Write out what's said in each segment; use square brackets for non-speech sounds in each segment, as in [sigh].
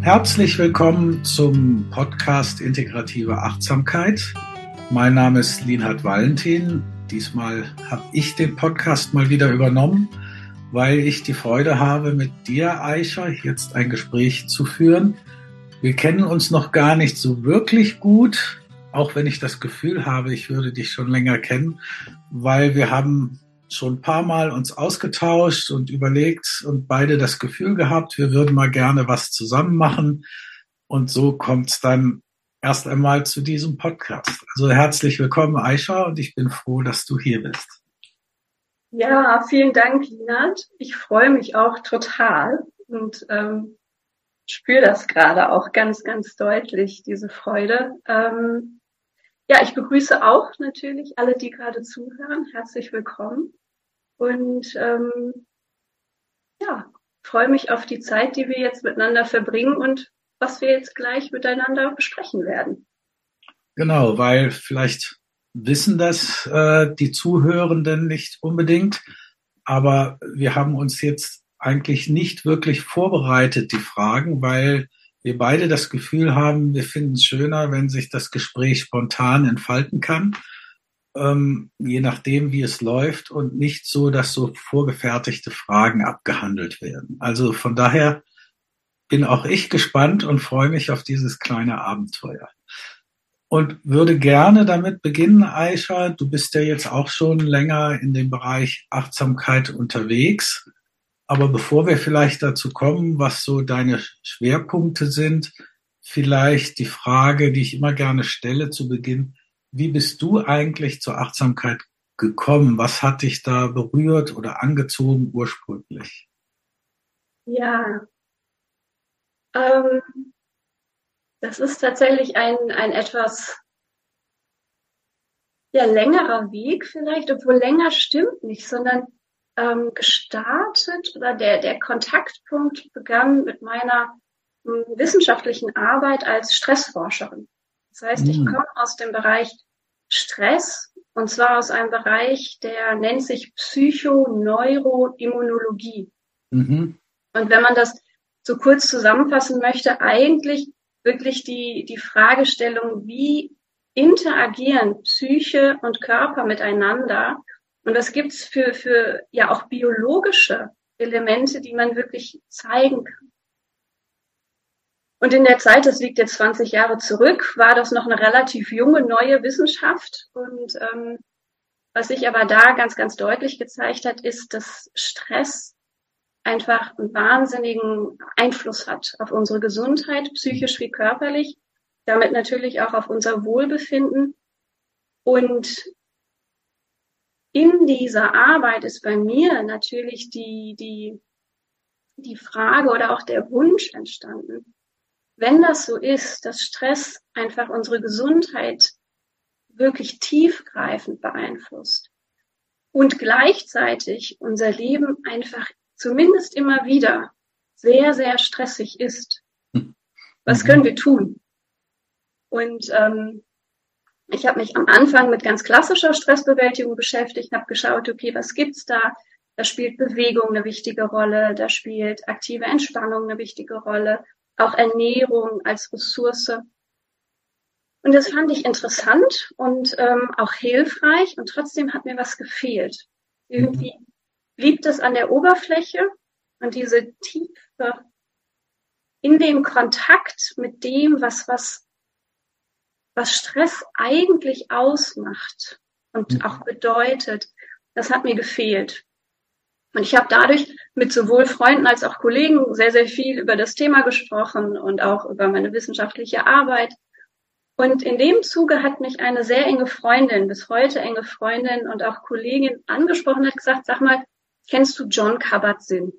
Herzlich willkommen zum Podcast Integrative Achtsamkeit. Mein Name ist Linhard Valentin. Diesmal habe ich den Podcast mal wieder übernommen, weil ich die Freude habe, mit dir, Aisha, jetzt ein Gespräch zu führen. Wir kennen uns noch gar nicht so wirklich gut, auch wenn ich das Gefühl habe, ich würde dich schon länger kennen, weil wir haben schon ein paar Mal uns ausgetauscht und überlegt und beide das Gefühl gehabt, wir würden mal gerne was zusammen machen. Und so kommt es dann erst einmal zu diesem Podcast. Also herzlich willkommen, Aisha, und ich bin froh, dass du hier bist. Ja, vielen Dank, Linat. Ich freue mich auch total und ähm, spüre das gerade auch ganz, ganz deutlich, diese Freude. Ähm, ja, ich begrüße auch natürlich alle, die gerade zuhören. Herzlich willkommen. Und ähm, ja, freue mich auf die Zeit, die wir jetzt miteinander verbringen und was wir jetzt gleich miteinander besprechen werden. Genau, weil vielleicht wissen das äh, die Zuhörenden nicht unbedingt, aber wir haben uns jetzt eigentlich nicht wirklich vorbereitet, die Fragen, weil wir beide das Gefühl haben, wir finden es schöner, wenn sich das Gespräch spontan entfalten kann ähm, je nachdem, wie es läuft und nicht so, dass so vorgefertigte Fragen abgehandelt werden. Also von daher bin auch ich gespannt und freue mich auf dieses kleine Abenteuer. Und würde gerne damit beginnen, Aisha. Du bist ja jetzt auch schon länger in dem Bereich Achtsamkeit unterwegs. Aber bevor wir vielleicht dazu kommen, was so deine Schwerpunkte sind, vielleicht die Frage, die ich immer gerne stelle zu Beginn. Wie bist du eigentlich zur Achtsamkeit gekommen? Was hat dich da berührt oder angezogen ursprünglich? Ja, ähm, das ist tatsächlich ein, ein etwas ja, längerer Weg vielleicht, obwohl länger stimmt nicht, sondern ähm, gestartet oder der, der Kontaktpunkt begann mit meiner hm, wissenschaftlichen Arbeit als Stressforscherin. Das heißt, ich mhm. komme aus dem Bereich Stress und zwar aus einem Bereich, der nennt sich Psychoneuroimmunologie. Mhm. Und wenn man das so kurz zusammenfassen möchte, eigentlich wirklich die, die Fragestellung, wie interagieren Psyche und Körper miteinander? Und was gibt's für, für ja auch biologische Elemente, die man wirklich zeigen kann? Und in der Zeit, das liegt jetzt 20 Jahre zurück, war das noch eine relativ junge, neue Wissenschaft. Und ähm, was sich aber da ganz, ganz deutlich gezeigt hat, ist, dass Stress einfach einen wahnsinnigen Einfluss hat auf unsere Gesundheit, psychisch wie körperlich, damit natürlich auch auf unser Wohlbefinden. Und in dieser Arbeit ist bei mir natürlich die, die, die Frage oder auch der Wunsch entstanden, wenn das so ist, dass Stress einfach unsere Gesundheit wirklich tiefgreifend beeinflusst und gleichzeitig unser Leben einfach zumindest immer wieder sehr, sehr stressig ist, was können wir tun? Und ähm, ich habe mich am Anfang mit ganz klassischer Stressbewältigung beschäftigt, habe geschaut, okay, was gibt's da? Da spielt Bewegung eine wichtige Rolle, da spielt aktive Entspannung eine wichtige Rolle, auch Ernährung als Ressource. Und das fand ich interessant und ähm, auch hilfreich und trotzdem hat mir was gefehlt. Irgendwie blieb das an der Oberfläche und diese Tiefe in dem Kontakt mit dem, was, was, was Stress eigentlich ausmacht und mhm. auch bedeutet, das hat mir gefehlt. Und ich habe dadurch mit sowohl Freunden als auch Kollegen sehr, sehr viel über das Thema gesprochen und auch über meine wissenschaftliche Arbeit. Und in dem Zuge hat mich eine sehr enge Freundin, bis heute enge Freundin und auch Kollegin angesprochen, hat gesagt, sag mal, kennst du John Kabat-Zinn?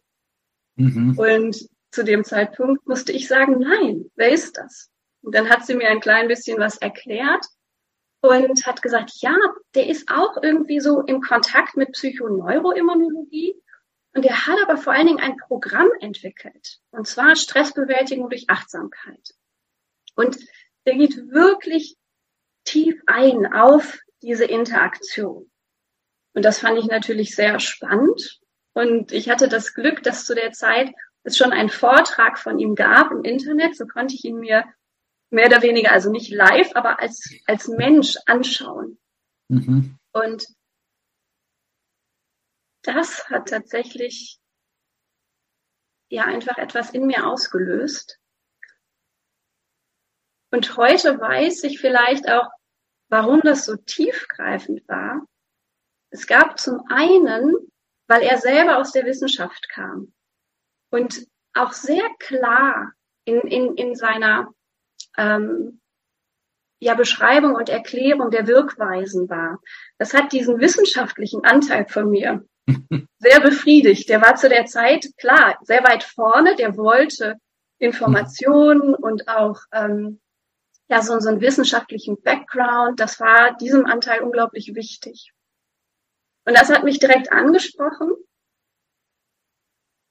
Mhm. Und zu dem Zeitpunkt musste ich sagen, nein, wer ist das? Und dann hat sie mir ein klein bisschen was erklärt und hat gesagt, ja, der ist auch irgendwie so im Kontakt mit Psychoneuroimmunologie. Und er hat aber vor allen Dingen ein Programm entwickelt. Und zwar Stressbewältigung durch Achtsamkeit. Und der geht wirklich tief ein auf diese Interaktion. Und das fand ich natürlich sehr spannend. Und ich hatte das Glück, dass zu der Zeit es schon einen Vortrag von ihm gab im Internet, so konnte ich ihn mir mehr oder weniger, also nicht live, aber als, als Mensch anschauen. Mhm. Und das hat tatsächlich ja einfach etwas in mir ausgelöst. Und heute weiß ich vielleicht auch, warum das so tiefgreifend war. Es gab zum einen, weil er selber aus der Wissenschaft kam und auch sehr klar in, in, in seiner ähm, ja, Beschreibung und Erklärung der Wirkweisen war. Das hat diesen wissenschaftlichen Anteil von mir [laughs] sehr befriedigt. Der war zu der Zeit, klar, sehr weit vorne, der wollte Informationen und auch ähm, ja, so, so einen wissenschaftlichen Background. Das war diesem Anteil unglaublich wichtig. Und das hat mich direkt angesprochen.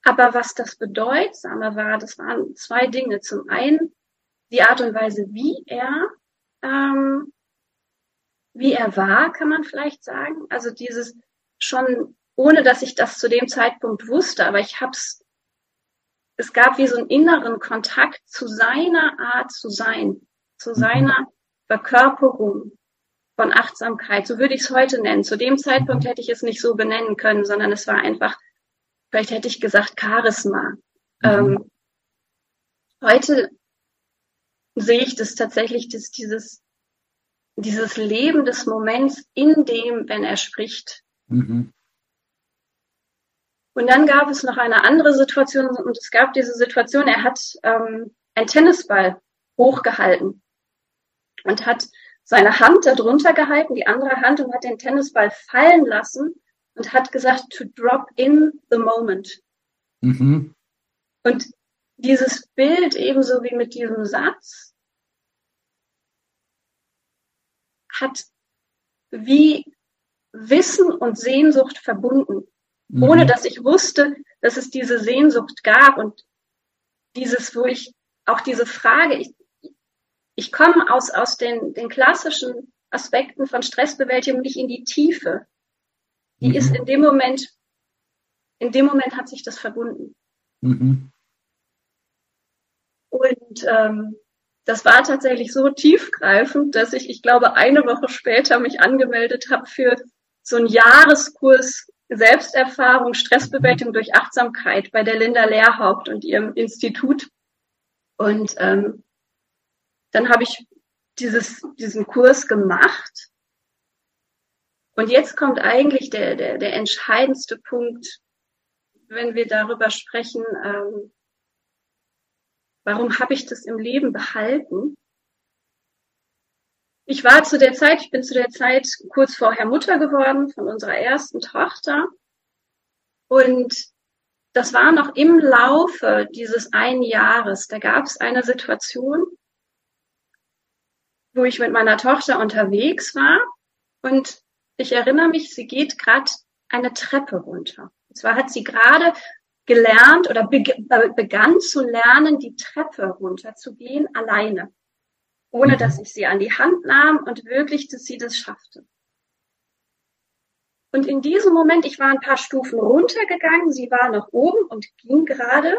Aber was das Bedeutsame war, das waren zwei Dinge. Zum einen die Art und Weise, wie er, ähm, wie er war, kann man vielleicht sagen. Also dieses schon ohne dass ich das zu dem Zeitpunkt wusste, aber ich hab's, es gab wie so einen inneren Kontakt zu seiner Art zu sein, zu mhm. seiner Verkörperung von Achtsamkeit, so würde ich es heute nennen. Zu dem Zeitpunkt hätte ich es nicht so benennen können, sondern es war einfach, vielleicht hätte ich gesagt, Charisma. Mhm. Ähm, heute sehe ich das tatsächlich, dass dieses, dieses Leben des Moments in dem, wenn er spricht. Mhm. Und dann gab es noch eine andere Situation und es gab diese Situation, er hat ähm, einen Tennisball hochgehalten und hat seine Hand darunter gehalten, die andere Hand und hat den Tennisball fallen lassen und hat gesagt, to drop in the moment. Mhm. Und dieses Bild ebenso wie mit diesem Satz hat wie Wissen und Sehnsucht verbunden mhm. ohne dass ich wusste, dass es diese Sehnsucht gab und dieses, wo ich auch diese Frage, ich, ich komme aus, aus den, den klassischen Aspekten von Stressbewältigung nicht in die Tiefe. Die mhm. ist in dem Moment, in dem Moment hat sich das verbunden. Mhm. Und ähm, das war tatsächlich so tiefgreifend, dass ich, ich glaube, eine Woche später mich angemeldet habe für so einen Jahreskurs Selbsterfahrung, Stressbewältigung durch Achtsamkeit bei der Linda Lehrhaupt und ihrem Institut. Und ähm, dann habe ich dieses, diesen Kurs gemacht. Und jetzt kommt eigentlich der, der, der entscheidendste Punkt, wenn wir darüber sprechen, ähm, warum habe ich das im Leben behalten? Ich war zu der Zeit, ich bin zu der Zeit kurz vorher Mutter geworden von unserer ersten Tochter. Und das war noch im Laufe dieses einen Jahres. Da gab es eine Situation, wo ich mit meiner Tochter unterwegs war und ich erinnere mich, sie geht gerade eine Treppe runter. Und zwar hat sie gerade gelernt oder begann zu lernen, die Treppe runterzugehen alleine ohne dass mhm. ich sie an die Hand nahm und wirklich, dass sie das schaffte. Und in diesem Moment, ich war ein paar Stufen runtergegangen, sie war noch oben und ging gerade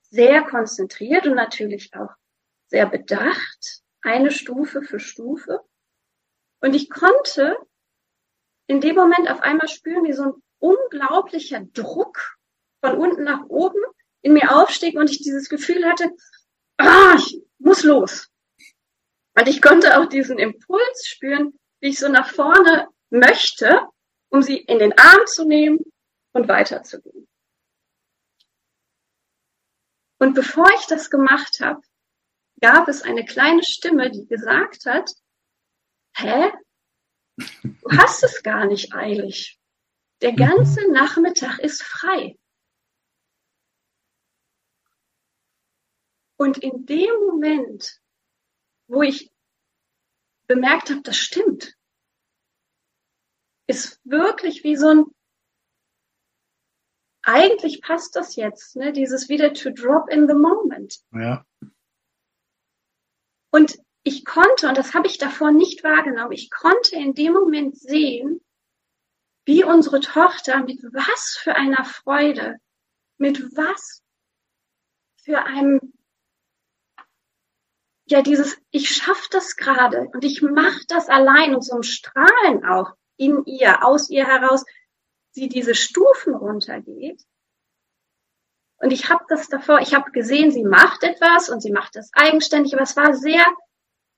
sehr konzentriert und natürlich auch sehr bedacht, eine Stufe für Stufe. Und ich konnte in dem Moment auf einmal spüren, wie so ein unglaublicher Druck von unten nach oben in mir aufstieg und ich dieses Gefühl hatte, ah, ich muss los. Und ich konnte auch diesen Impuls spüren, wie ich so nach vorne möchte, um sie in den Arm zu nehmen und weiterzugehen. Und bevor ich das gemacht habe, gab es eine kleine Stimme, die gesagt hat, hä? Du hast es gar nicht eilig. Der ganze Nachmittag ist frei. Und in dem Moment wo ich bemerkt habe, das stimmt, ist wirklich wie so ein, eigentlich passt das jetzt, ne? dieses wieder to drop in the moment. Ja. Und ich konnte, und das habe ich davor nicht wahrgenommen, ich konnte in dem Moment sehen, wie unsere Tochter mit was für einer Freude, mit was für ein, ja, dieses, ich schaff das gerade und ich mach das allein und so ein Strahlen auch in ihr, aus ihr heraus, sie diese Stufen runtergeht. Und ich habe das davor, ich habe gesehen, sie macht etwas und sie macht das eigenständig, aber es war sehr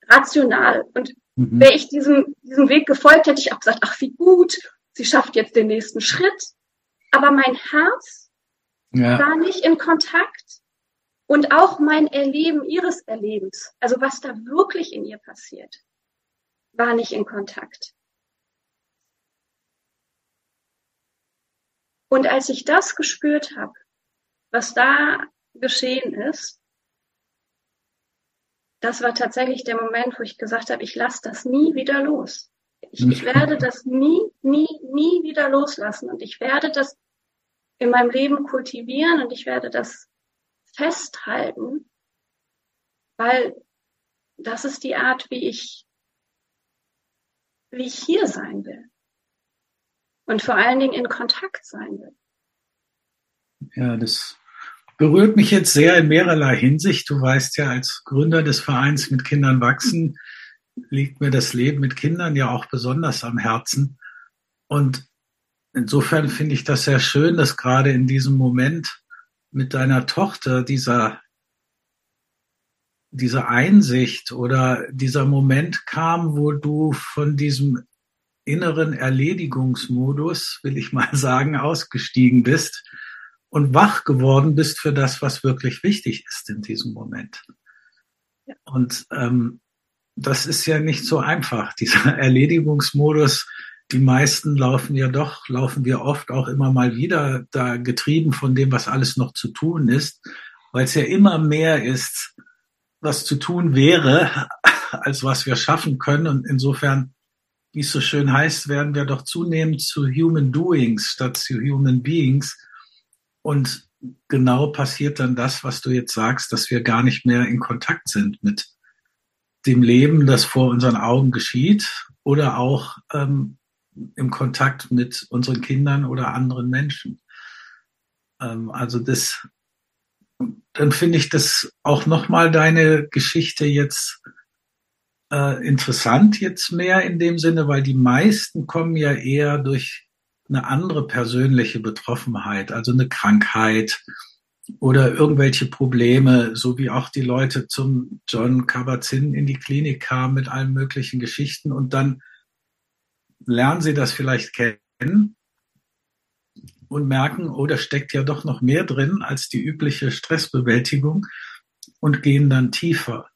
rational. Und mhm. wäre ich diesem, diesem Weg gefolgt, hätte ich auch gesagt, ach, wie gut, sie schafft jetzt den nächsten Schritt. Aber mein Herz ja. war nicht in Kontakt und auch mein Erleben ihres Erlebens, also was da wirklich in ihr passiert, war nicht in Kontakt. Und als ich das gespürt habe, was da geschehen ist, das war tatsächlich der Moment, wo ich gesagt habe, ich lasse das nie wieder los. Ich, ich werde das nie, nie, nie wieder loslassen und ich werde das in meinem Leben kultivieren und ich werde das festhalten, weil das ist die Art, wie ich, wie ich hier sein will. Und vor allen Dingen in Kontakt sein will. Ja, das berührt mich jetzt sehr in mehrerlei Hinsicht. Du weißt ja, als Gründer des Vereins mit Kindern wachsen, liegt mir das Leben mit Kindern ja auch besonders am Herzen. Und insofern finde ich das sehr schön, dass gerade in diesem Moment mit deiner Tochter dieser, diese Einsicht oder dieser Moment kam, wo du von diesem inneren Erledigungsmodus, will ich mal [laughs] sagen, ausgestiegen bist und wach geworden bist für das, was wirklich wichtig ist in diesem Moment. Ja. Und ähm, das ist ja nicht so einfach, dieser [laughs] Erledigungsmodus. Die meisten laufen ja doch, laufen wir oft auch immer mal wieder da getrieben von dem, was alles noch zu tun ist, weil es ja immer mehr ist, was zu tun wäre, [laughs] als was wir schaffen können. Und insofern, wie es so schön heißt, werden wir doch zunehmend zu Human Doings statt zu Human Beings. Und genau passiert dann das, was du jetzt sagst, dass wir gar nicht mehr in Kontakt sind mit dem Leben, das vor unseren Augen geschieht oder auch ähm, im Kontakt mit unseren Kindern oder anderen Menschen. Ähm, also das, dann finde ich das auch nochmal deine Geschichte jetzt äh, interessant jetzt mehr in dem Sinne, weil die meisten kommen ja eher durch eine andere persönliche Betroffenheit, also eine Krankheit oder irgendwelche Probleme, so wie auch die Leute zum John Kabat-Zinn in die Klinik kamen mit allen möglichen Geschichten und dann lernen sie das vielleicht kennen und merken, oh, da steckt ja doch noch mehr drin als die übliche Stressbewältigung und gehen dann tiefer.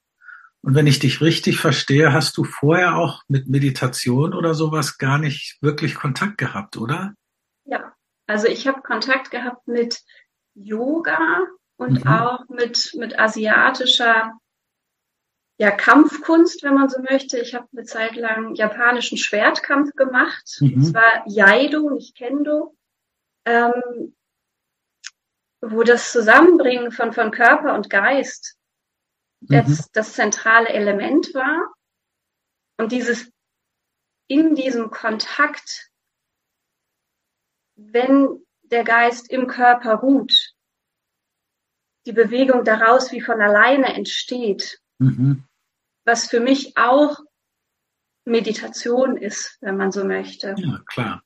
Und wenn ich dich richtig verstehe, hast du vorher auch mit Meditation oder sowas gar nicht wirklich Kontakt gehabt, oder? Ja, also ich habe Kontakt gehabt mit Yoga und mhm. auch mit, mit asiatischer ja, Kampfkunst, wenn man so möchte. Ich habe eine Zeit lang japanischen Schwertkampf gemacht. Mhm. Das war Jaido, nicht Kendo. Ähm, wo das Zusammenbringen von, von Körper und Geist das, mhm. das zentrale Element war. Und dieses in diesem Kontakt, wenn der Geist im Körper ruht, die Bewegung daraus wie von alleine entsteht, mhm. was für mich auch Meditation ist, wenn man so möchte. Ja, klar.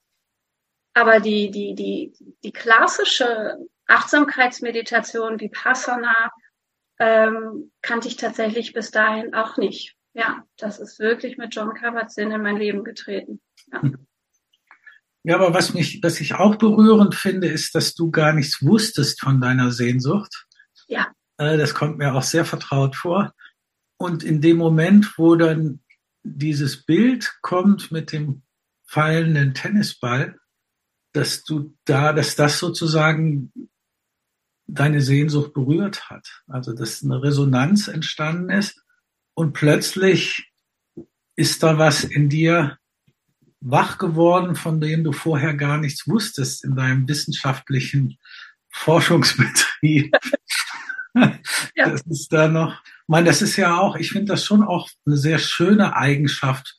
Aber die, die, die, die klassische Achtsamkeitsmeditation, Vipassana, ähm, kannte ich tatsächlich bis dahin auch nicht. Ja, das ist wirklich mit John Kabat-Zinn in mein Leben getreten. Ja. ja, aber was mich, was ich auch berührend finde, ist, dass du gar nichts wusstest von deiner Sehnsucht. Ja. Äh, das kommt mir auch sehr vertraut vor. Und in dem Moment, wo dann dieses Bild kommt mit dem fallenden Tennisball, dass du da, dass das sozusagen deine Sehnsucht berührt hat. Also dass eine Resonanz entstanden ist und plötzlich ist da was in dir wach geworden, von dem du vorher gar nichts wusstest in deinem wissenschaftlichen Forschungsbetrieb. ja. Das ist da noch, meine, das ist ja auch, ich finde das schon auch eine sehr schöne Eigenschaft,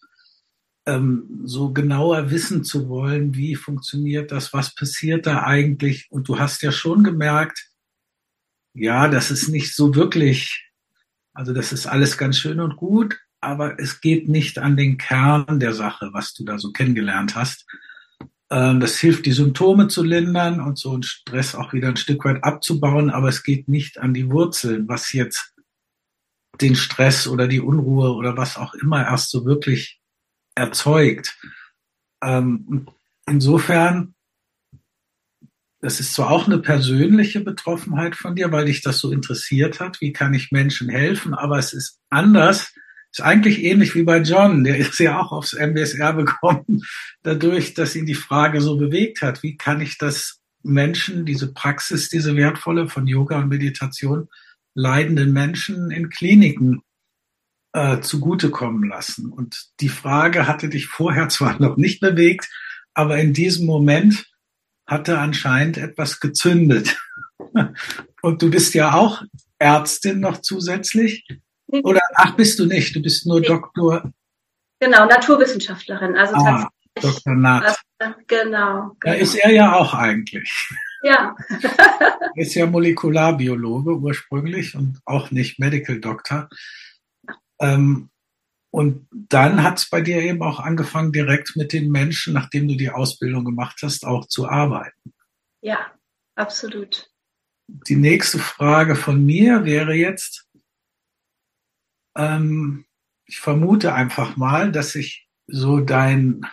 ähm, so genauer wissen zu wollen, wie funktioniert das, was passiert da eigentlich. Und du hast ja schon gemerkt, ja, das ist nicht so wirklich, also das ist alles ganz schön und gut, aber es geht nicht an den Kern der Sache, was du da so kennengelernt hast. Ähm, das hilft, die Symptome zu lindern und so einen Stress auch wieder ein Stück weit abzubauen, aber es geht nicht an die Wurzeln, was jetzt den Stress oder die Unruhe oder was auch immer erst so wirklich erzeugt. Ähm, insofern, das ist zwar auch eine persönliche Betroffenheit von dir, weil dich das so interessiert hat, wie kann ich Menschen helfen, aber es ist anders, ist eigentlich ähnlich wie bei John, der ist ja auch aufs MBSR bekommen, [laughs] dadurch, dass ihn die Frage so bewegt hat, wie kann ich das Menschen, diese Praxis, diese wertvolle von Yoga und Meditation, leidenden Menschen in Kliniken äh, zugutekommen lassen. Und die Frage hatte dich vorher [laughs] zwar noch nicht bewegt, aber in diesem Moment hatte anscheinend etwas gezündet. [laughs] Und du bist ja auch Ärztin noch zusätzlich. Oder ach, bist du nicht? Du bist nur nee. Doktor. Genau, Naturwissenschaftlerin. Also ah, Dr. Nath. Genau, genau. Da ist er ja auch eigentlich. Ja. er ist ja Molekularbiologe ursprünglich und auch nicht Medical Doctor. Ähm, und dann hat es bei dir eben auch angefangen, direkt mit den Menschen, nachdem du die Ausbildung gemacht hast, auch zu arbeiten. Ja, absolut. Die nächste Frage von mir wäre jetzt, ähm, ich vermute einfach mal, dass sich so dein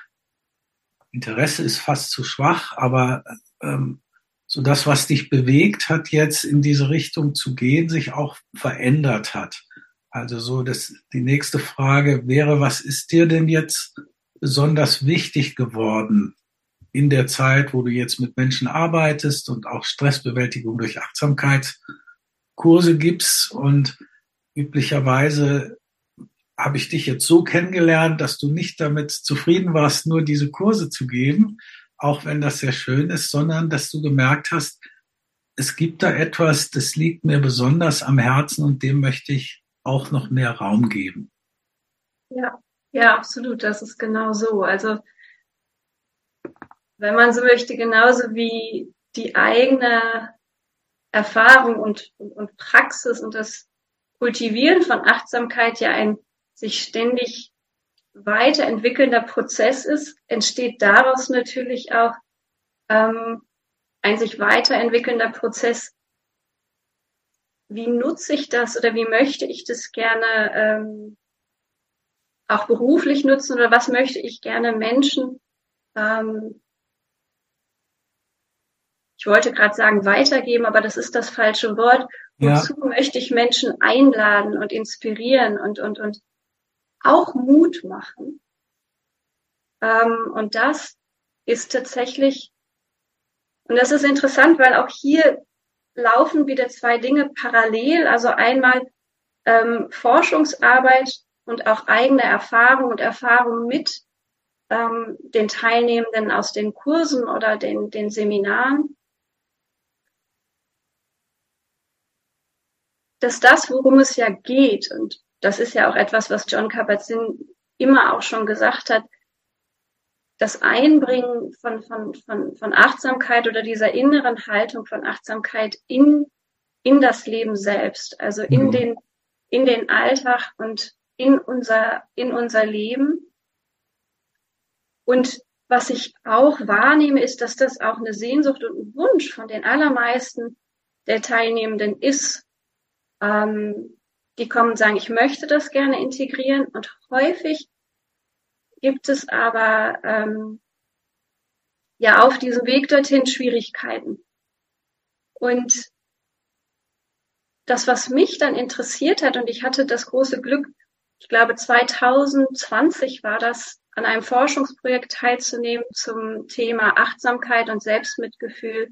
Interesse ist fast zu schwach, aber ähm, so das, was dich bewegt hat, jetzt in diese Richtung zu gehen, sich auch verändert hat. Also so, dass die nächste Frage wäre, was ist dir denn jetzt besonders wichtig geworden in der Zeit, wo du jetzt mit Menschen arbeitest und auch Stressbewältigung durch Achtsamkeitskurse gibst und üblicherweise habe ich dich jetzt so kennengelernt, dass du nicht damit zufrieden warst, nur diese Kurse zu geben, auch wenn das sehr schön ist, sondern dass du gemerkt hast, es gibt da etwas, das liegt mir besonders am Herzen und dem möchte ich auch noch mehr Raum geben. Ja, ja, absolut. Das ist genau so. Also, wenn man so möchte, genauso wie die eigene Erfahrung und, und, und Praxis und das Kultivieren von Achtsamkeit ja ein sich ständig weiterentwickelnder Prozess ist, entsteht daraus natürlich auch ähm, ein sich weiterentwickelnder Prozess. Wie nutze ich das oder wie möchte ich das gerne ähm, auch beruflich nutzen oder was möchte ich gerne Menschen, ähm, ich wollte gerade sagen weitergeben, aber das ist das falsche Wort. Wozu ja. möchte ich Menschen einladen und inspirieren und, und, und auch Mut machen. Ähm, und das ist tatsächlich, und das ist interessant, weil auch hier laufen wieder zwei Dinge parallel. Also einmal ähm, Forschungsarbeit und auch eigene Erfahrung und Erfahrung mit ähm, den Teilnehmenden aus den Kursen oder den, den Seminaren. Dass das, worum es ja geht, und das ist ja auch etwas, was John Kabat-Zinn immer auch schon gesagt hat, das Einbringen von, von, von, von Achtsamkeit oder dieser inneren Haltung von Achtsamkeit in, in das Leben selbst, also in mhm. den, in den Alltag und in unser, in unser Leben. Und was ich auch wahrnehme, ist, dass das auch eine Sehnsucht und ein Wunsch von den allermeisten der Teilnehmenden ist, ähm, die kommen und sagen, ich möchte das gerne integrieren und häufig gibt es aber ähm, ja auf diesem Weg dorthin Schwierigkeiten. Und das, was mich dann interessiert hat, und ich hatte das große Glück, ich glaube 2020 war das, an einem Forschungsprojekt teilzunehmen zum Thema Achtsamkeit und Selbstmitgefühl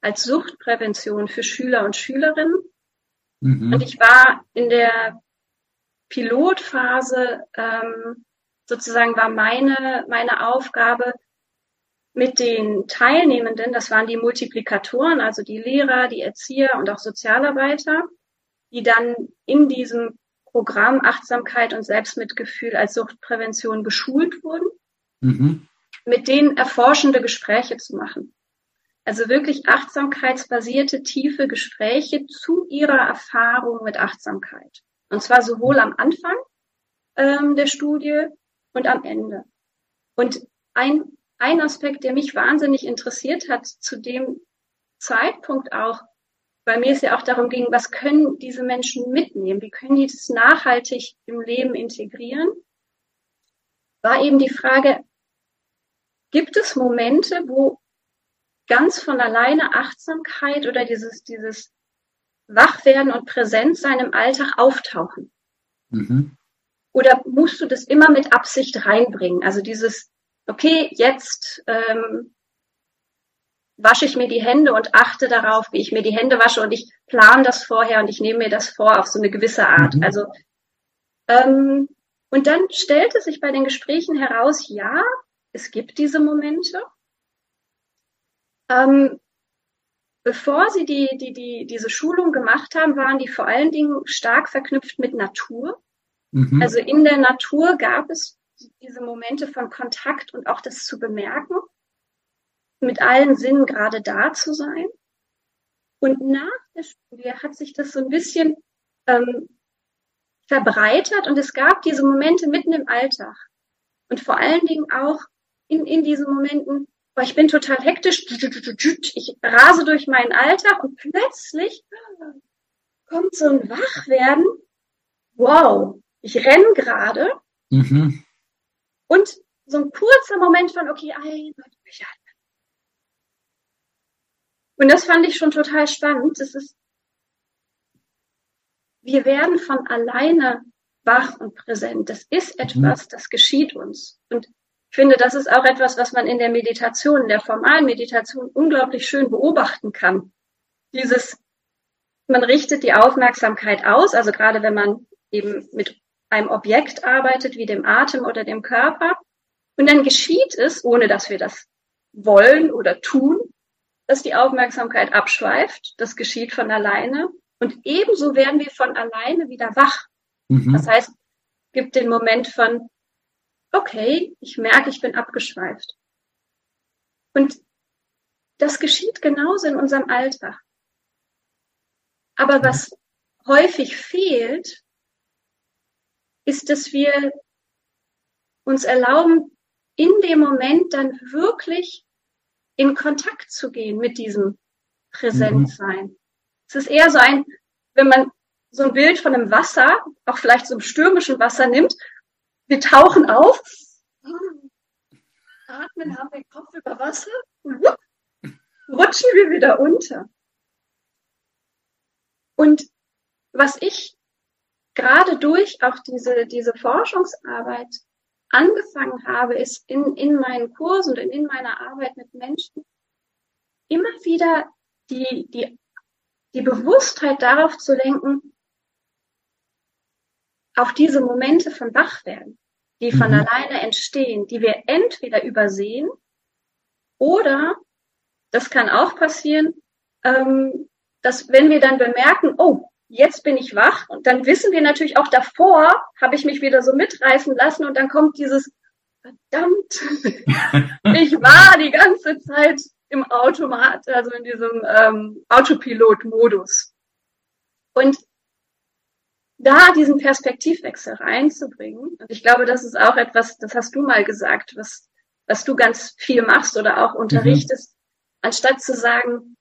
als Suchtprävention für Schüler und Schülerinnen. Mhm. Und ich war in der Pilotphase, ähm, sozusagen war meine, meine Aufgabe mit den Teilnehmenden, das waren die Multiplikatoren, also die Lehrer, die Erzieher und auch Sozialarbeiter, die dann in diesem Programm Achtsamkeit und Selbstmitgefühl als Suchtprävention geschult wurden, mhm. mit denen erforschende Gespräche zu machen. Also wirklich achtsamkeitsbasierte, tiefe Gespräche zu ihrer Erfahrung mit Achtsamkeit. Und zwar sowohl am Anfang ähm, der Studie und am Ende. Und ein, ein Aspekt, der mich wahnsinnig interessiert hat zu dem Zeitpunkt auch, bei mir es ja auch darum ging, was können diese Menschen mitnehmen? Wie können die das nachhaltig im Leben integrieren? War eben die Frage, gibt es Momente, wo ganz von alleine Achtsamkeit oder dieses, dieses Wachwerden und Präsentsein im Alltag auftauchen? Mhm. Oder musst du das immer mit Absicht reinbringen? Also dieses, okay, jetzt ähm, wasche ich mir die Hände und achte darauf, wie ich mir die Hände wasche und ich plane das vorher und ich nehme mir das vor auf so eine gewisse Art. Mhm. Also ähm, und dann stellte sich bei den Gesprächen heraus, ja, es gibt diese Momente. Ähm, bevor sie die, die, die, diese Schulung gemacht haben, waren die vor allen Dingen stark verknüpft mit Natur. Mhm. Also in der Natur gab es diese Momente von Kontakt und auch das zu bemerken mit allen Sinnen gerade da zu sein. Und nach der Studie hat sich das so ein bisschen ähm, verbreitert und es gab diese Momente mitten im Alltag. Und vor allen Dingen auch in, in diesen Momenten, oh, ich bin total hektisch, ich rase durch meinen Alltag und plötzlich kommt so ein Wachwerden. Wow, ich renne gerade. Mhm. Und so ein kurzer Moment von, okay, durchatmen und das fand ich schon total spannend. Das ist, wir werden von alleine wach und präsent. Das ist mhm. etwas, das geschieht uns. Und ich finde, das ist auch etwas, was man in der Meditation, in der formalen Meditation unglaublich schön beobachten kann. Dieses, man richtet die Aufmerksamkeit aus, also gerade wenn man eben mit einem Objekt arbeitet, wie dem Atem oder dem Körper. Und dann geschieht es, ohne dass wir das wollen oder tun, dass die Aufmerksamkeit abschweift. Das geschieht von alleine. Und ebenso werden wir von alleine wieder wach. Mhm. Das heißt, gibt den Moment von, okay, ich merke, ich bin abgeschweift. Und das geschieht genauso in unserem Alltag. Aber was häufig fehlt, ist, dass wir uns erlauben, in dem Moment dann wirklich in Kontakt zu gehen mit diesem Präsentsein. Mhm. Es ist eher so ein, wenn man so ein Bild von einem Wasser, auch vielleicht so einem stürmischen Wasser nimmt, wir tauchen auf, atmen, haben den Kopf über Wasser. Und rutschen wir wieder unter. Und was ich gerade durch auch diese, diese Forschungsarbeit angefangen habe, ist in, in meinen Kursen und in meiner Arbeit mit Menschen immer wieder die, die, die Bewusstheit darauf zu lenken, auf diese Momente von Wachwerden, die von mhm. alleine entstehen, die wir entweder übersehen oder, das kann auch passieren, ähm, dass wenn wir dann bemerken, oh, jetzt bin ich wach und dann wissen wir natürlich auch davor, habe ich mich wieder so mitreißen lassen und dann kommt dieses verdammt, [laughs] ich war die ganze Zeit im Automat, also in diesem ähm, Autopilot-Modus. Und da diesen Perspektivwechsel reinzubringen, und ich glaube, das ist auch etwas, das hast du mal gesagt, was, was du ganz viel machst oder auch unterrichtest, mhm. anstatt zu sagen,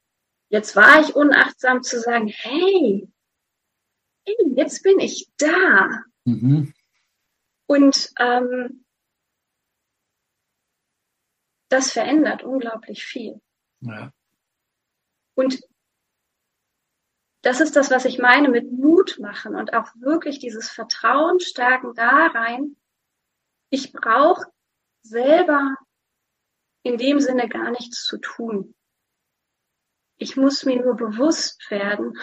jetzt war ich unachtsam, zu sagen, hey, hey, jetzt bin ich da. Mhm. Und ähm, das verändert unglaublich viel. Ja. Und das ist das, was ich meine mit Mut machen und auch wirklich dieses Vertrauen stärken da rein. Ich brauche selber in dem Sinne gar nichts zu tun. Ich muss mir nur bewusst werden,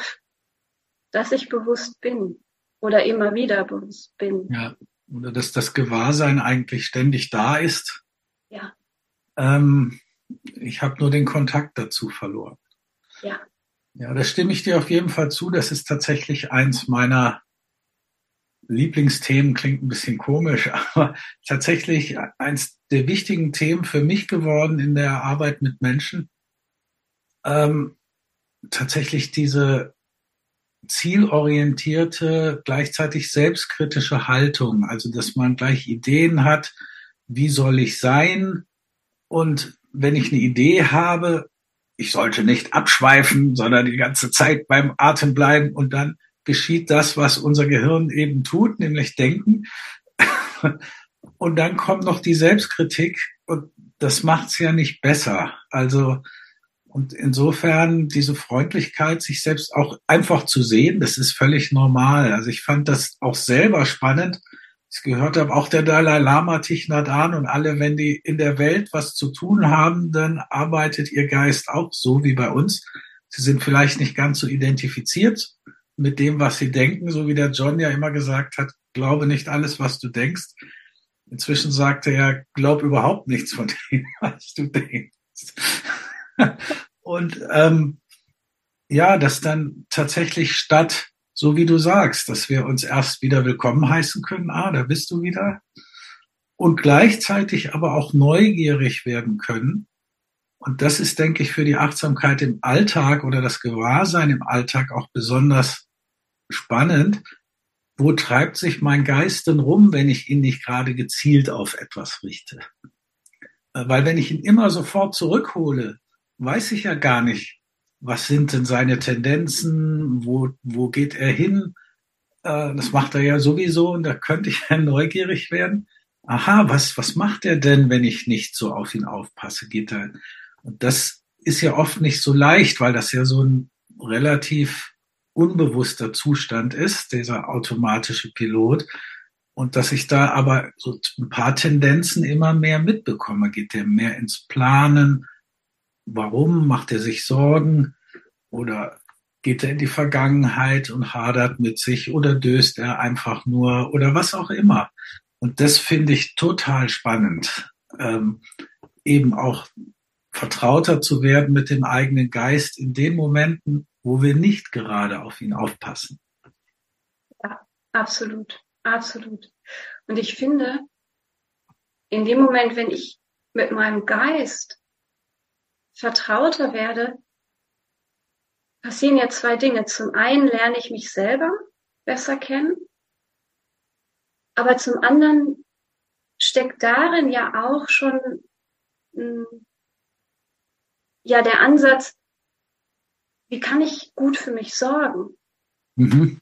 dass ich bewusst bin oder immer wieder bewusst bin. Ja, oder dass das Gewahrsein eigentlich ständig da ist. Ja. Ähm, ich habe nur den Kontakt dazu verloren. Ja. Ja, da stimme ich dir auf jeden Fall zu. Das ist tatsächlich eins meiner Lieblingsthemen, klingt ein bisschen komisch, [laughs] aber tatsächlich eins der wichtigen Themen für mich geworden in der Arbeit mit Menschen, ähm, tatsächlich diese zielorientierte, gleichzeitig selbstkritische Haltung, also dass man gleich Ideen hat, wie soll ich sein? Und wenn ich eine Idee habe, ich sollte nicht abschweifen, sondern die ganze Zeit beim Atem bleiben und dann geschieht das, was unser Gehirn eben tut, nämlich denken. [laughs] Und dann kommt noch die Selbstkritik und das macht's ja nicht besser. Also, und insofern diese Freundlichkeit, sich selbst auch einfach zu sehen, das ist völlig normal. Also ich fand das auch selber spannend. Ich gehört habe, auch der Dalai Lama, Thich Nhat Hanh und alle, wenn die in der Welt was zu tun haben, dann arbeitet ihr Geist auch so wie bei uns. Sie sind vielleicht nicht ganz so identifiziert mit dem, was sie denken, so wie der John ja immer gesagt hat, glaube nicht alles, was du denkst. Inzwischen sagte er, glaub überhaupt nichts von dem, [laughs] was du denkst. [laughs] Und ähm, ja, dass dann tatsächlich statt, so wie du sagst, dass wir uns erst wieder willkommen heißen können, ah, da bist du wieder, und gleichzeitig aber auch neugierig werden können. Und das ist, denke ich, für die Achtsamkeit im Alltag oder das Gewahrsein im Alltag auch besonders spannend, wo treibt sich mein Geist denn rum, wenn ich ihn nicht gerade gezielt auf etwas richte? Äh, weil wenn ich ihn immer sofort zurückhole, weiß ich ja gar nicht, was sind denn seine Tendenzen, wo, wo geht er hin? Äh, das macht er ja sowieso und da könnte ich [laughs] ja neugierig werden. Aha, was, was macht er denn, wenn ich nicht so auf ihn aufpasse? Geht er? Und das ist ja oft nicht so leicht, weil das ja so ein relativ unbewusster Zustand ist, dieser automatische Pilot. Und dass ich da aber so ein paar Tendenzen immer mehr mitbekomme. Geht der mehr ins Planen? Warum macht er sich Sorgen? Oder geht er in die Vergangenheit und hadert mit sich? Oder döst er einfach nur? Oder was auch immer. Und das finde ich total spannend. Ähm, eben auch vertrauter zu werden mit dem eigenen Geist in den Momenten, wo wir nicht gerade auf ihn aufpassen. Ja, absolut, absolut. Und ich finde, in dem Moment, wenn ich mit meinem Geist vertrauter werde, passieren ja zwei Dinge. Zum einen lerne ich mich selber besser kennen, aber zum anderen steckt darin ja auch schon hm, ja der Ansatz, wie kann ich gut für mich sorgen? Mhm.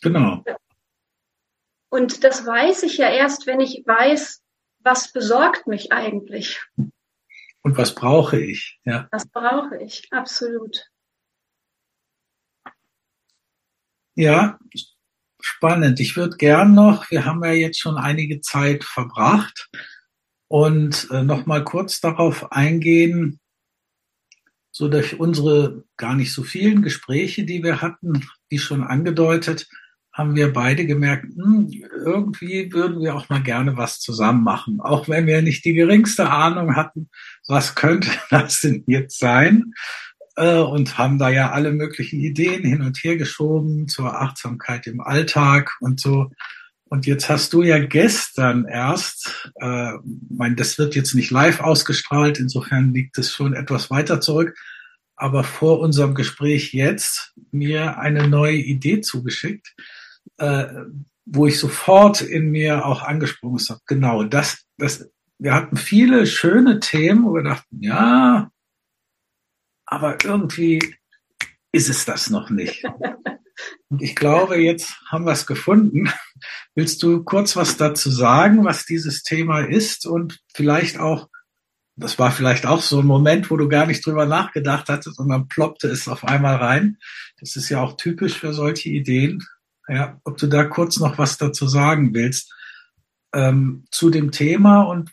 Genau. Und das weiß ich ja erst, wenn ich weiß, was besorgt mich eigentlich. Und was brauche ich? Ja. Was brauche ich? Absolut. Ja, spannend. Ich würde gern noch, wir haben ja jetzt schon einige Zeit verbracht und äh, noch mal kurz darauf eingehen, so durch unsere gar nicht so vielen Gespräche, die wir hatten, wie schon angedeutet, haben wir beide gemerkt, hm, irgendwie würden wir auch mal gerne was zusammen machen, auch wenn wir nicht die geringste Ahnung hatten, was könnte [laughs] das denn jetzt sein, und haben da ja alle möglichen Ideen hin und her geschoben zur Achtsamkeit im Alltag und so. Und jetzt hast du ja gestern erst, äh, mein, das wird jetzt nicht live ausgestrahlt, insofern liegt es schon etwas weiter zurück, aber vor unserem Gespräch jetzt mir eine neue Idee zugeschickt, äh, wo ich sofort in mir auch angesprungen habe. Genau, das, das, wir hatten viele schöne Themen, wo wir dachten, ja, aber irgendwie ist es das noch nicht. Und ich glaube, jetzt haben wir es gefunden. Willst du kurz was dazu sagen, was dieses Thema ist und vielleicht auch, das war vielleicht auch so ein Moment, wo du gar nicht drüber nachgedacht hattest und dann ploppte es auf einmal rein. Das ist ja auch typisch für solche Ideen. Ja, ob du da kurz noch was dazu sagen willst ähm, zu dem Thema und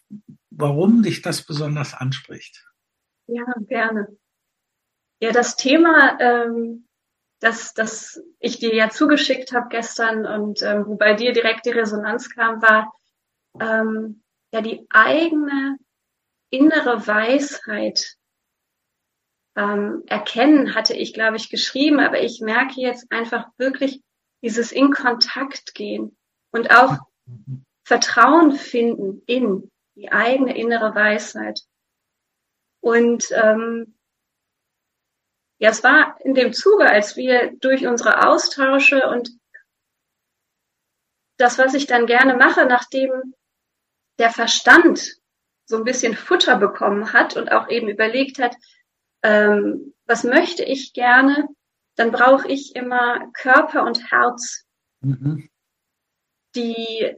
warum dich das besonders anspricht. Ja, gerne. Ja, das Thema ähm, das, das ich dir ja zugeschickt habe gestern und ähm, wo bei dir direkt die Resonanz kam, war ähm, ja die eigene innere Weisheit ähm, erkennen, hatte ich, glaube ich, geschrieben, aber ich merke jetzt einfach wirklich dieses in Kontakt gehen und auch Vertrauen finden in die eigene innere Weisheit. Und ähm, ja, es war in dem Zuge, als wir durch unsere Austausche und das, was ich dann gerne mache, nachdem der Verstand so ein bisschen Futter bekommen hat und auch eben überlegt hat, ähm, was möchte ich gerne, dann brauche ich immer Körper und Herz, mhm. die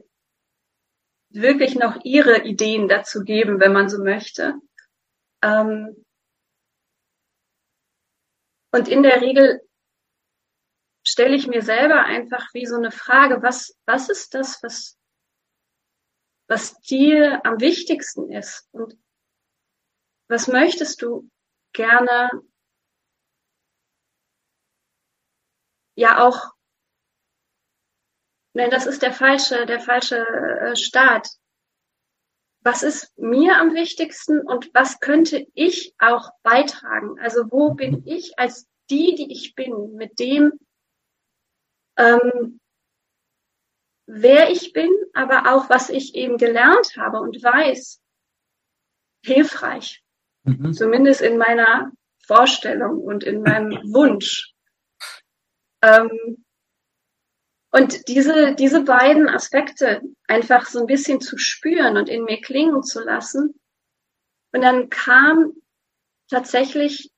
wirklich noch ihre Ideen dazu geben, wenn man so möchte. Ähm, und in der Regel stelle ich mir selber einfach wie so eine Frage, was, was ist das, was, was dir am wichtigsten ist? Und was möchtest du gerne ja auch, nein, das ist der falsche, der falsche äh, Start. Was ist mir am wichtigsten und was könnte ich auch beitragen? Also wo bin ich als die, die ich bin, mit dem, ähm, wer ich bin, aber auch was ich eben gelernt habe und weiß, hilfreich. Mhm. Zumindest in meiner Vorstellung und in meinem Wunsch. Ähm, und diese, diese beiden Aspekte einfach so ein bisschen zu spüren und in mir klingen zu lassen. Und dann kam tatsächlich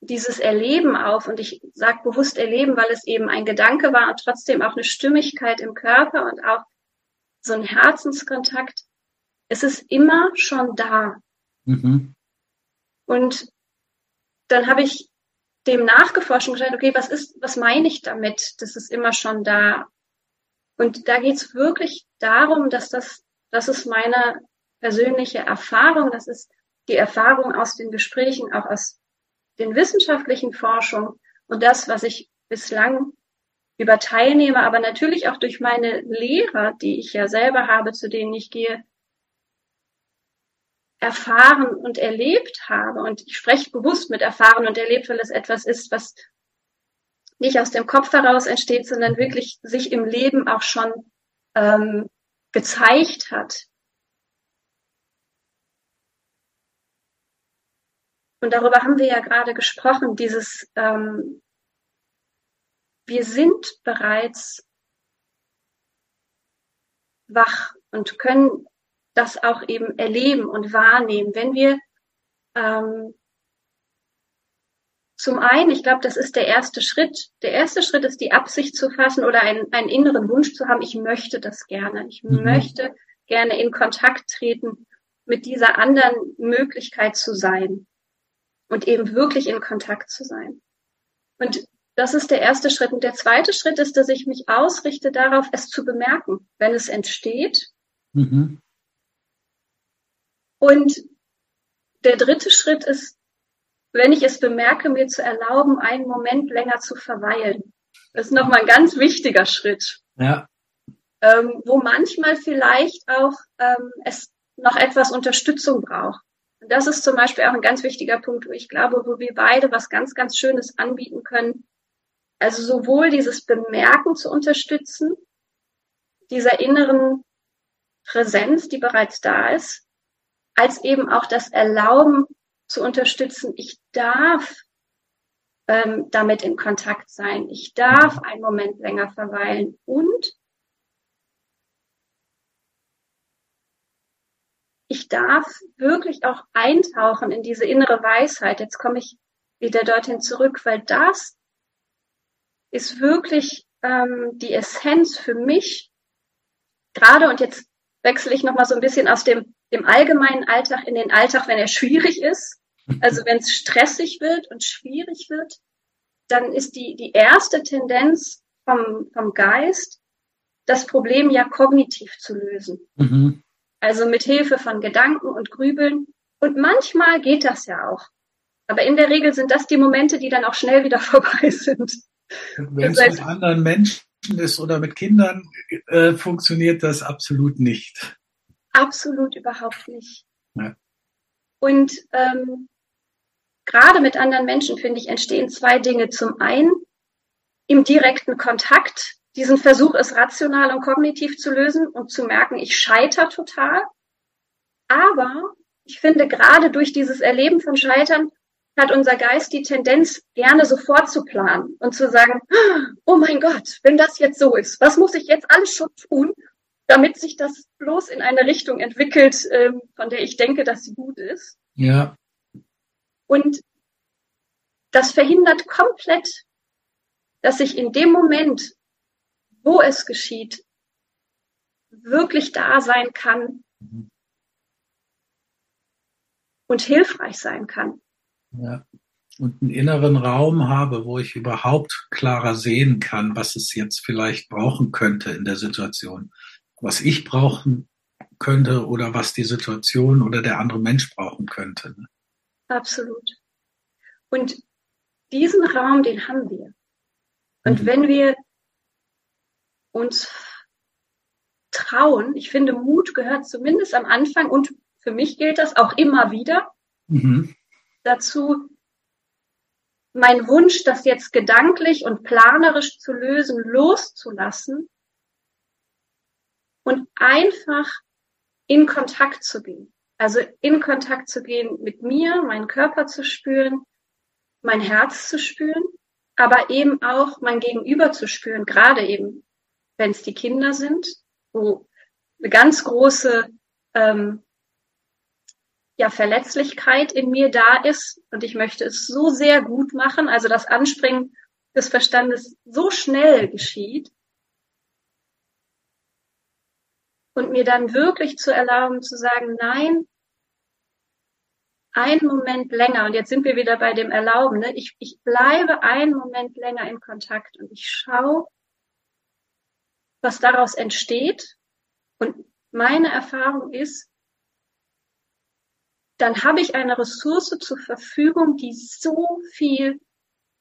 dieses Erleben auf. Und ich sage bewusst Erleben, weil es eben ein Gedanke war und trotzdem auch eine Stimmigkeit im Körper und auch so ein Herzenskontakt. Es ist immer schon da. Mhm. Und dann habe ich dem nachgeforscht und gesagt, okay, was ist, was meine ich damit? Das ist immer schon da. Und da geht es wirklich darum, dass das, das ist meine persönliche Erfahrung, das ist die Erfahrung aus den Gesprächen, auch aus den wissenschaftlichen Forschungen und das, was ich bislang über Teilnehmer, aber natürlich auch durch meine Lehrer, die ich ja selber habe, zu denen ich gehe, erfahren und erlebt habe. Und ich spreche bewusst mit erfahren und erlebt, weil es etwas ist, was nicht aus dem Kopf heraus entsteht, sondern wirklich sich im Leben auch schon ähm, gezeigt hat. Und darüber haben wir ja gerade gesprochen, dieses, ähm, wir sind bereits wach und können das auch eben erleben und wahrnehmen. Wenn wir ähm, zum einen, ich glaube, das ist der erste Schritt. Der erste Schritt ist, die Absicht zu fassen oder einen, einen inneren Wunsch zu haben, ich möchte das gerne. Ich mhm. möchte gerne in Kontakt treten mit dieser anderen Möglichkeit zu sein und eben wirklich in Kontakt zu sein. Und das ist der erste Schritt. Und der zweite Schritt ist, dass ich mich ausrichte darauf, es zu bemerken, wenn es entsteht. Mhm. Und der dritte Schritt ist, wenn ich es bemerke, mir zu erlauben, einen Moment länger zu verweilen. Das ist nochmal ein ganz wichtiger Schritt. Ja. Ähm, wo manchmal vielleicht auch ähm, es noch etwas Unterstützung braucht. Und das ist zum Beispiel auch ein ganz wichtiger Punkt, wo ich glaube, wo wir beide was ganz, ganz Schönes anbieten können. Also sowohl dieses Bemerken zu unterstützen, dieser inneren Präsenz, die bereits da ist, als eben auch das Erlauben zu unterstützen. Ich darf ähm, damit in Kontakt sein. Ich darf einen Moment länger verweilen und ich darf wirklich auch eintauchen in diese innere Weisheit. Jetzt komme ich wieder dorthin zurück, weil das ist wirklich ähm, die Essenz für mich. Gerade und jetzt wechsle ich noch mal so ein bisschen aus dem dem allgemeinen Alltag in den Alltag, wenn er schwierig ist. Also wenn es stressig wird und schwierig wird, dann ist die, die erste Tendenz vom, vom Geist, das Problem ja kognitiv zu lösen. Mhm. Also mit Hilfe von Gedanken und Grübeln. Und manchmal geht das ja auch. Aber in der Regel sind das die Momente, die dann auch schnell wieder [laughs] vorbei sind. Wenn es mit anderen Menschen ist oder mit Kindern, äh, funktioniert das absolut nicht. Absolut überhaupt nicht. Ja. Und ähm, gerade mit anderen Menschen, finde ich, entstehen zwei Dinge. Zum einen im direkten Kontakt, diesen Versuch, es rational und kognitiv zu lösen und zu merken, ich scheiter total. Aber ich finde, gerade durch dieses Erleben von Scheitern hat unser Geist die Tendenz, gerne sofort zu planen und zu sagen, oh mein Gott, wenn das jetzt so ist, was muss ich jetzt alles schon tun, damit sich das bloß in eine Richtung entwickelt, ähm, von der ich denke, dass sie gut ist. Ja. Und das verhindert komplett, dass ich in dem Moment, wo es geschieht, wirklich da sein kann mhm. und hilfreich sein kann. Ja. Und einen inneren Raum habe, wo ich überhaupt klarer sehen kann, was es jetzt vielleicht brauchen könnte in der Situation. Was ich brauchen könnte oder was die Situation oder der andere Mensch brauchen könnte. Absolut. Und diesen Raum, den haben wir. Und mhm. wenn wir uns trauen, ich finde, Mut gehört zumindest am Anfang und für mich gilt das auch immer wieder mhm. dazu, mein Wunsch, das jetzt gedanklich und planerisch zu lösen, loszulassen und einfach in Kontakt zu gehen. Also in Kontakt zu gehen mit mir, meinen Körper zu spüren, mein Herz zu spüren, aber eben auch mein Gegenüber zu spüren, gerade eben, wenn es die Kinder sind, wo eine ganz große ähm, ja, Verletzlichkeit in mir da ist und ich möchte es so sehr gut machen, also das Anspringen des Verstandes so schnell geschieht und mir dann wirklich zu erlauben zu sagen, nein, einen Moment länger, und jetzt sind wir wieder bei dem Erlauben, ne? ich, ich bleibe einen Moment länger in Kontakt und ich schaue, was daraus entsteht. Und meine Erfahrung ist, dann habe ich eine Ressource zur Verfügung, die so viel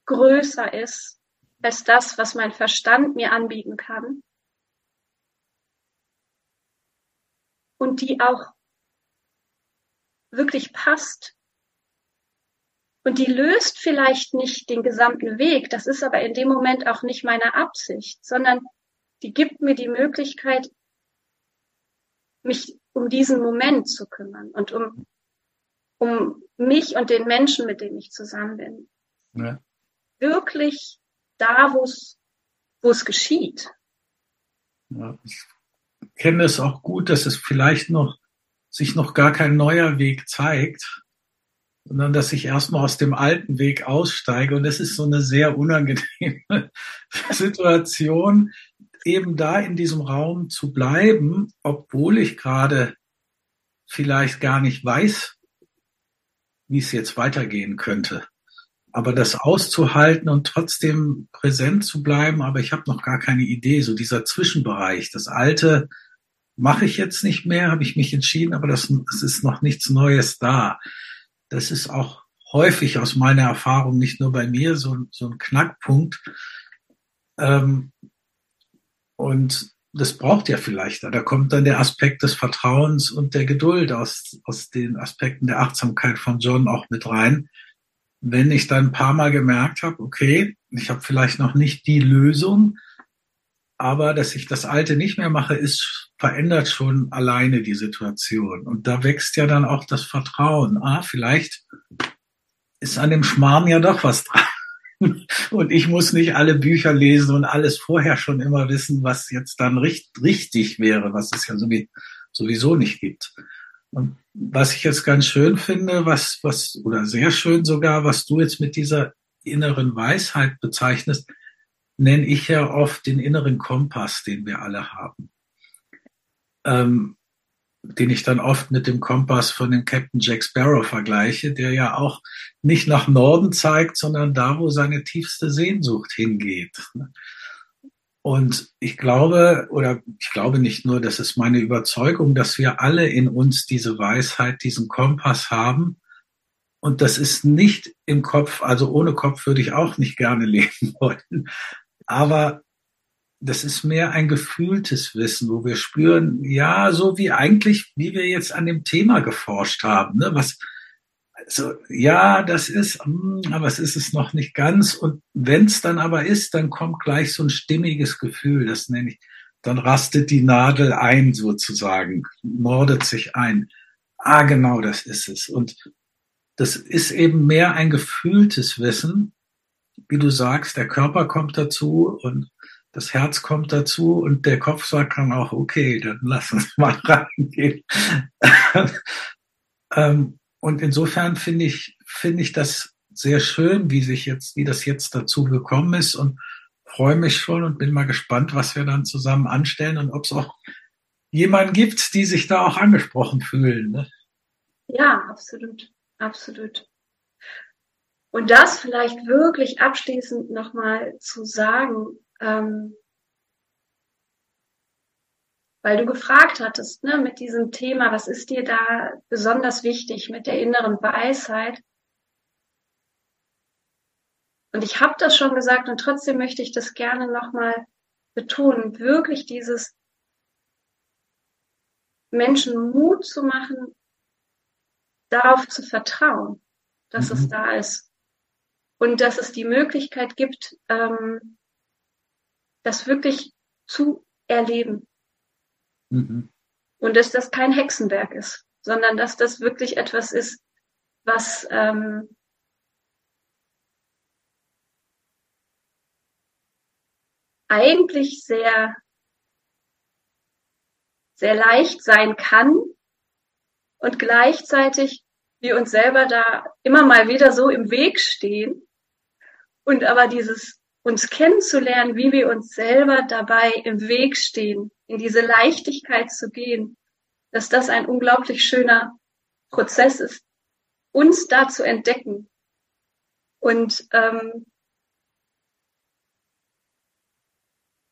größer ist als das, was mein Verstand mir anbieten kann. Und die auch wirklich passt. Und die löst vielleicht nicht den gesamten Weg, das ist aber in dem Moment auch nicht meine Absicht, sondern die gibt mir die Möglichkeit, mich um diesen Moment zu kümmern und um, um mich und den Menschen, mit denen ich zusammen bin. Ja. Wirklich da, wo es, wo es geschieht. Ja, ich kenne es auch gut, dass es vielleicht noch sich noch gar kein neuer Weg zeigt, sondern dass ich erstmal aus dem alten Weg aussteige. Und das ist so eine sehr unangenehme [laughs] Situation, eben da in diesem Raum zu bleiben, obwohl ich gerade vielleicht gar nicht weiß, wie es jetzt weitergehen könnte. Aber das auszuhalten und trotzdem präsent zu bleiben, aber ich habe noch gar keine Idee, so dieser Zwischenbereich, das alte, mache ich jetzt nicht mehr, habe ich mich entschieden, aber das, das ist noch nichts Neues da. Das ist auch häufig aus meiner Erfahrung, nicht nur bei mir, so, so ein Knackpunkt. Ähm, und das braucht ja vielleicht. Da kommt dann der Aspekt des Vertrauens und der Geduld aus, aus den Aspekten der Achtsamkeit von John auch mit rein. Wenn ich dann ein paar Mal gemerkt habe, okay, ich habe vielleicht noch nicht die Lösung, aber dass ich das Alte nicht mehr mache, ist verändert schon alleine die Situation. Und da wächst ja dann auch das Vertrauen. Ah, vielleicht ist an dem Schmarrn ja doch was dran. [laughs] Und ich muss nicht alle Bücher lesen und alles vorher schon immer wissen, was jetzt dann richtig wäre, was es ja sowieso nicht gibt. Und was ich jetzt ganz schön finde, was, was, oder sehr schön sogar, was du jetzt mit dieser inneren Weisheit bezeichnest, nenne ich ja oft den inneren Kompass, den wir alle haben. Ähm, den ich dann oft mit dem Kompass von dem Captain Jack Sparrow vergleiche, der ja auch nicht nach Norden zeigt, sondern da, wo seine tiefste Sehnsucht hingeht. Und ich glaube, oder ich glaube nicht nur, das ist meine Überzeugung, dass wir alle in uns diese Weisheit, diesen Kompass haben. Und das ist nicht im Kopf, also ohne Kopf würde ich auch nicht gerne [laughs] leben wollen, aber das ist mehr ein gefühltes Wissen, wo wir spüren, ja, so wie eigentlich, wie wir jetzt an dem Thema geforscht haben, ne, was, so, ja, das ist, hm, aber es ist es noch nicht ganz. Und wenn es dann aber ist, dann kommt gleich so ein stimmiges Gefühl, das nenne ich, dann rastet die Nadel ein sozusagen, mordet sich ein. Ah, genau, das ist es. Und das ist eben mehr ein gefühltes Wissen, wie du sagst, der Körper kommt dazu und das Herz kommt dazu und der Kopf sagt dann auch, okay, dann lass uns [laughs] mal reingehen. [laughs] Ähm, und insofern finde ich, finde ich das sehr schön, wie sich jetzt, wie das jetzt dazu gekommen ist und freue mich schon und bin mal gespannt, was wir dann zusammen anstellen und ob es auch jemanden gibt, die sich da auch angesprochen fühlen. Ne? Ja, absolut, absolut. Und das vielleicht wirklich abschließend nochmal zu sagen, ähm, weil du gefragt hattest, ne, mit diesem Thema, was ist dir da besonders wichtig mit der inneren Weisheit? Und ich habe das schon gesagt und trotzdem möchte ich das gerne nochmal betonen, wirklich dieses Menschen Mut zu machen, darauf zu vertrauen, dass mhm. es da ist. Und dass es die Möglichkeit gibt, ähm, das wirklich zu erleben. Mhm. Und dass das kein Hexenwerk ist, sondern dass das wirklich etwas ist, was ähm, eigentlich sehr, sehr leicht sein kann und gleichzeitig wir uns selber da immer mal wieder so im Weg stehen und aber dieses uns kennenzulernen, wie wir uns selber dabei im Weg stehen, in diese Leichtigkeit zu gehen, dass das ein unglaublich schöner Prozess ist, uns da zu entdecken. Und ähm,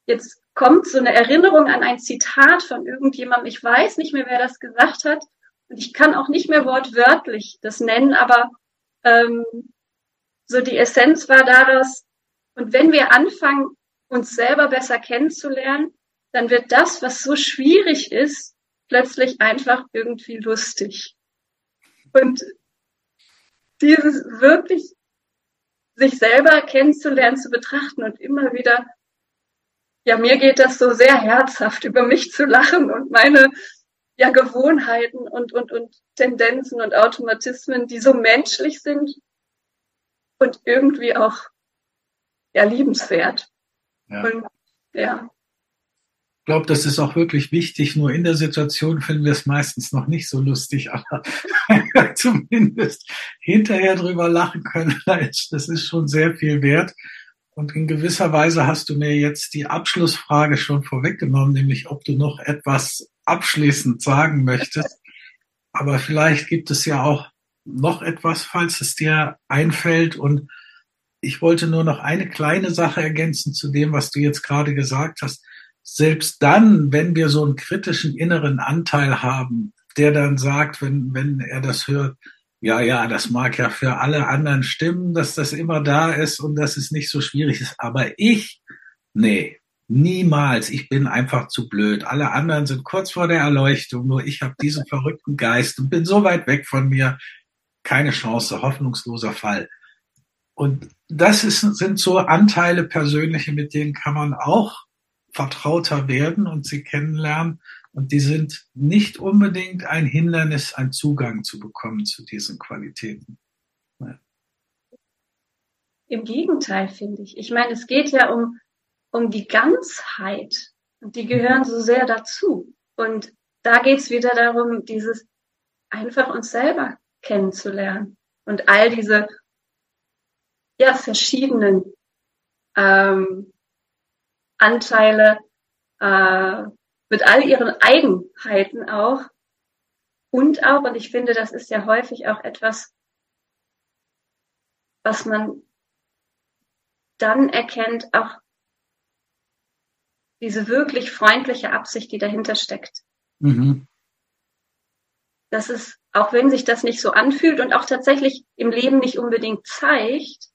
jetzt kommt so eine Erinnerung an ein Zitat von irgendjemandem, ich weiß nicht mehr, wer das gesagt hat, ich kann auch nicht mehr wortwörtlich das nennen, aber ähm, so die Essenz war daraus, und wenn wir anfangen, uns selber besser kennenzulernen, dann wird das, was so schwierig ist, plötzlich einfach irgendwie lustig. Und dieses wirklich sich selber kennenzulernen, zu betrachten und immer wieder, ja, mir geht das so sehr herzhaft, über mich zu lachen und meine ja, Gewohnheiten und, und, und Tendenzen und Automatismen, die so menschlich sind und irgendwie auch ja, liebenswert. Ja. Und, ja. Ich glaube, das ist auch wirklich wichtig. Nur in der Situation finden wir es meistens noch nicht so lustig, aber [laughs] zumindest hinterher drüber lachen können, [laughs] das ist schon sehr viel wert. Und in gewisser Weise hast du mir jetzt die Abschlussfrage schon vorweggenommen, nämlich ob du noch etwas abschließend sagen möchtest. Aber vielleicht gibt es ja auch noch etwas, falls es dir einfällt. Und ich wollte nur noch eine kleine Sache ergänzen zu dem, was du jetzt gerade gesagt hast. Selbst dann, wenn wir so einen kritischen inneren Anteil haben, der dann sagt, wenn, wenn er das hört, ja, ja, das mag ja für alle anderen stimmen, dass das immer da ist und dass es nicht so schwierig ist. Aber ich, nee, niemals. Ich bin einfach zu blöd. Alle anderen sind kurz vor der Erleuchtung. Nur ich habe diesen verrückten Geist und bin so weit weg von mir. Keine Chance, hoffnungsloser Fall. Und das ist, sind so Anteile persönliche, mit denen kann man auch vertrauter werden und sie kennenlernen. Und die sind nicht unbedingt ein Hindernis, einen Zugang zu bekommen zu diesen Qualitäten. Ja. Im Gegenteil, finde ich. Ich meine, es geht ja um, um die Ganzheit. Und die gehören so sehr dazu. Und da geht es wieder darum, dieses einfach uns selber kennenzulernen. Und all diese ja, verschiedenen ähm, Anteile äh, mit all ihren Eigenheiten auch. Und auch, und ich finde, das ist ja häufig auch etwas, was man dann erkennt, auch diese wirklich freundliche Absicht, die dahinter steckt. Mhm. Das ist, auch wenn sich das nicht so anfühlt und auch tatsächlich im Leben nicht unbedingt zeigt,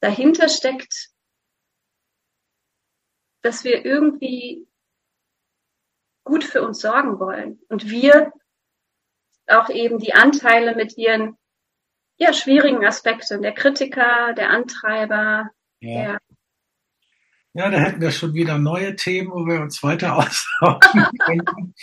dahinter steckt, dass wir irgendwie gut für uns sorgen wollen. Und wir auch eben die Anteile mit ihren ja, schwierigen Aspekten, der Kritiker, der Antreiber, ja. der Ja, da hätten wir schon wieder neue Themen, wo wir uns weiter [laughs] austauschen können.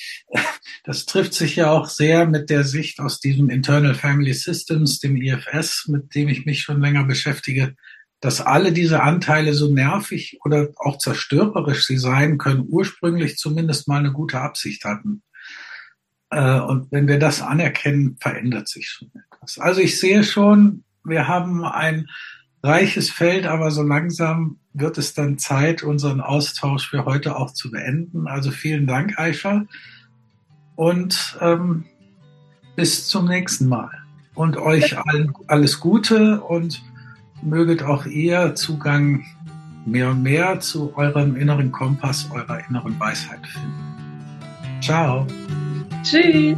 Das trifft sich ja auch sehr mit der Sicht aus diesem Internal Family Systems, dem IFS, mit dem ich mich schon länger beschäftige, dass alle diese Anteile so nervig oder auch zerstörerisch sie sein können, ursprünglich zumindest mal eine gute Absicht hatten. Äh, und wenn wir das anerkennen, verändert sich schon etwas. Also ich sehe schon, wir haben ein reiches Feld, aber so langsam wird es dann Zeit, unseren Austausch für heute auch zu beenden. Also vielen Dank, Aisha. Und ähm, bis zum nächsten Mal. Und euch allen alles Gute und möget auch ihr Zugang mehr und mehr zu eurem inneren Kompass, eurer inneren Weisheit finden. Ciao. Tschüss.